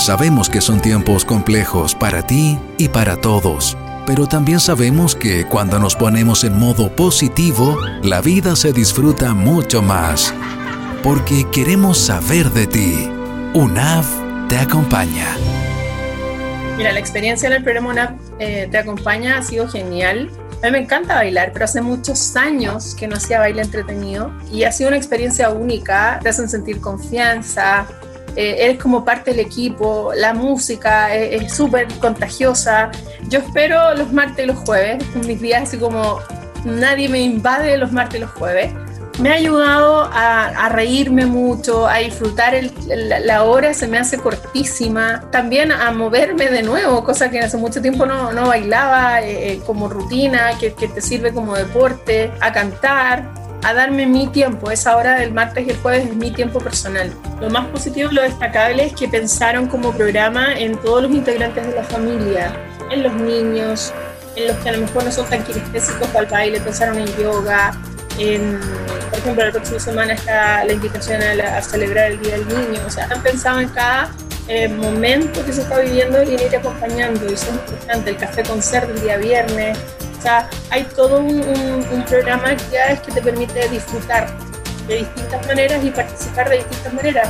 Sabemos que son tiempos complejos para ti y para todos, pero también sabemos que cuando nos ponemos en modo positivo, la vida se disfruta mucho más. Porque queremos saber de ti. UNAV te acompaña. Mira, la experiencia en el programa UNAV eh, te acompaña ha sido genial. A mí me encanta bailar, pero hace muchos años que no hacía baile entretenido y ha sido una experiencia única. Te hacen sentir confianza, eh, eres como parte del equipo, la música es súper contagiosa. Yo espero los martes y los jueves, mis días así como nadie me invade los martes y los jueves. Me ha ayudado a, reírme mucho, a disfrutar la, hora, se me hace cortísima. También a moverme de nuevo, cosa que hace mucho tiempo no, no bailaba eh, eh, como rutina, que, que te sirve como deporte, a cantar a darme mi tiempo. Esa hora del martes y el jueves es mi tiempo personal. Lo más positivo, lo destacable es que pensaron como programa en todos los integrantes de la familia, en los niños, en los que a lo mejor no son tan kinestésicos para el baile, pensaron en yoga. En, por ejemplo, la próxima semana está la invitación a, celebrar el Día del Niño. O sea, han pensado en cada eh, momento que se está viviendo y ir acompañando. Y eso es importante. El café concert el día viernes, o sea, hay todo un, programa que te permite disfrutar de distintas maneras y participar de distintas maneras,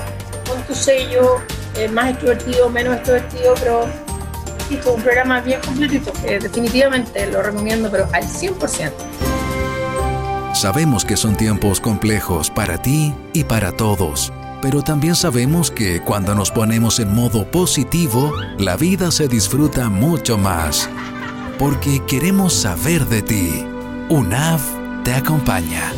con tu sello, eh, más extrovertido, menos extrovertido, pero un programa bien completito, que definitivamente lo recomiendo, pero al 100%. Sabemos que son tiempos complejos para ti y para todos, pero también sabemos que cuando nos ponemos en modo positivo, la vida se disfruta mucho más porque queremos saber de ti. UNAV te acompaña.